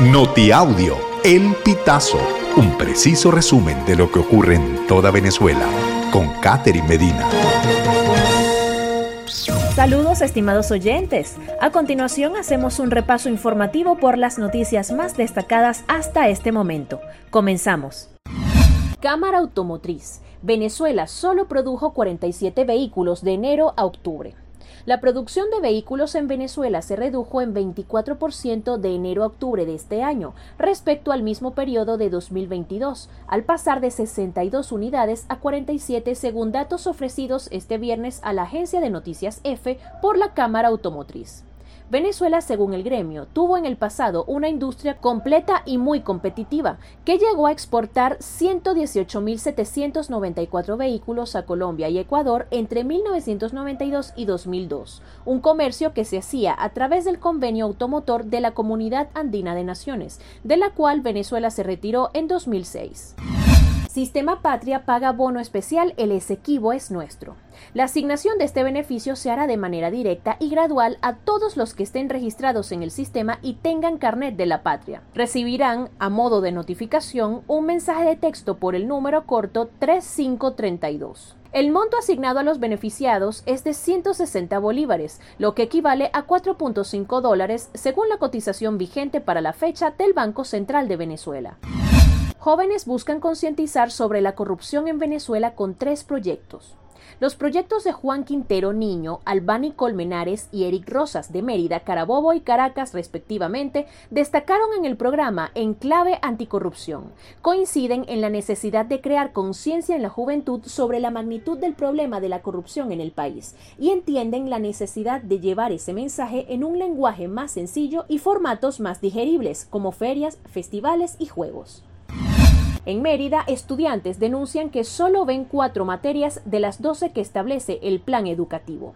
Notiaudio, El Pitazo, un preciso resumen de lo que ocurre en toda Venezuela, con Catherine Medina. Saludos estimados oyentes. A continuación hacemos un repaso informativo por las noticias más destacadas hasta este momento. Comenzamos. Cámara Automotriz. Venezuela solo produjo 47 vehículos de enero a octubre. La producción de vehículos en Venezuela se redujo en 24% de enero a octubre de este año respecto al mismo periodo de 2022, al pasar de 62 unidades a 47 según datos ofrecidos este viernes a la agencia de noticias EFE por la Cámara Automotriz. Venezuela, según el gremio, tuvo en el pasado una industria completa y muy competitiva, que llegó a exportar 118.794 vehículos a Colombia y Ecuador entre 1992 y 2002, un comercio que se hacía a través del convenio automotor de la Comunidad Andina de Naciones, de la cual Venezuela se retiró en 2006. Sistema Patria paga bono especial El Esequibo es nuestro. La asignación de este beneficio se hará de manera directa y gradual a todos los que estén registrados en el sistema y tengan carnet de la patria. Recibirán, a modo de notificación, un mensaje de texto por el número corto 3532. El monto asignado a los beneficiados es de 160 bolívares, lo que equivale a 4.5 dólares según la cotización vigente para la fecha del Banco Central de Venezuela. Jóvenes buscan concientizar sobre la corrupción en Venezuela con tres proyectos. Los proyectos de Juan Quintero Niño, Albani Colmenares y Eric Rosas de Mérida, Carabobo y Caracas respectivamente destacaron en el programa En clave anticorrupción. Coinciden en la necesidad de crear conciencia en la juventud sobre la magnitud del problema de la corrupción en el país y entienden la necesidad de llevar ese mensaje en un lenguaje más sencillo y formatos más digeribles como ferias, festivales y juegos. En Mérida, estudiantes denuncian que solo ven cuatro materias de las doce que establece el plan educativo.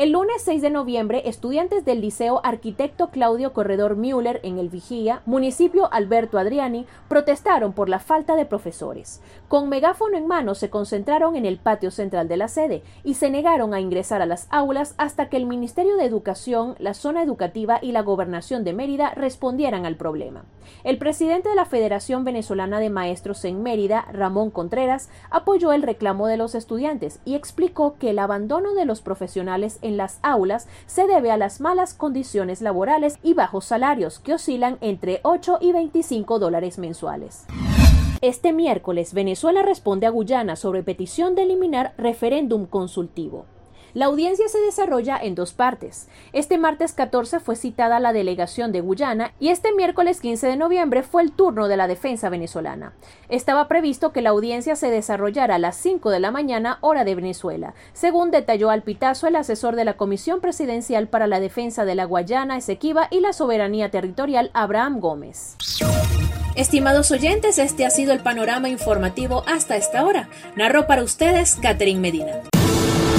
El lunes 6 de noviembre, estudiantes del Liceo Arquitecto Claudio Corredor Müller en el Vigía, municipio Alberto Adriani, protestaron por la falta de profesores. Con megáfono en mano se concentraron en el patio central de la sede y se negaron a ingresar a las aulas hasta que el Ministerio de Educación, la zona educativa y la Gobernación de Mérida respondieran al problema. El presidente de la Federación Venezolana de Maestros en Mérida, Ramón Contreras, apoyó el reclamo de los estudiantes y explicó que el abandono de los profesionales en las aulas se debe a las malas condiciones laborales y bajos salarios que oscilan entre 8 y 25 dólares mensuales. Este miércoles, Venezuela responde a Guyana sobre petición de eliminar referéndum consultivo. La audiencia se desarrolla en dos partes. Este martes 14 fue citada la delegación de Guyana y este miércoles 15 de noviembre fue el turno de la defensa venezolana. Estaba previsto que la audiencia se desarrollara a las 5 de la mañana hora de Venezuela, según detalló al pitazo el asesor de la Comisión Presidencial para la Defensa de la Guayana Esequiba y la Soberanía Territorial, Abraham Gómez. Estimados oyentes, este ha sido el panorama informativo hasta esta hora. Narró para ustedes Catherine Medina.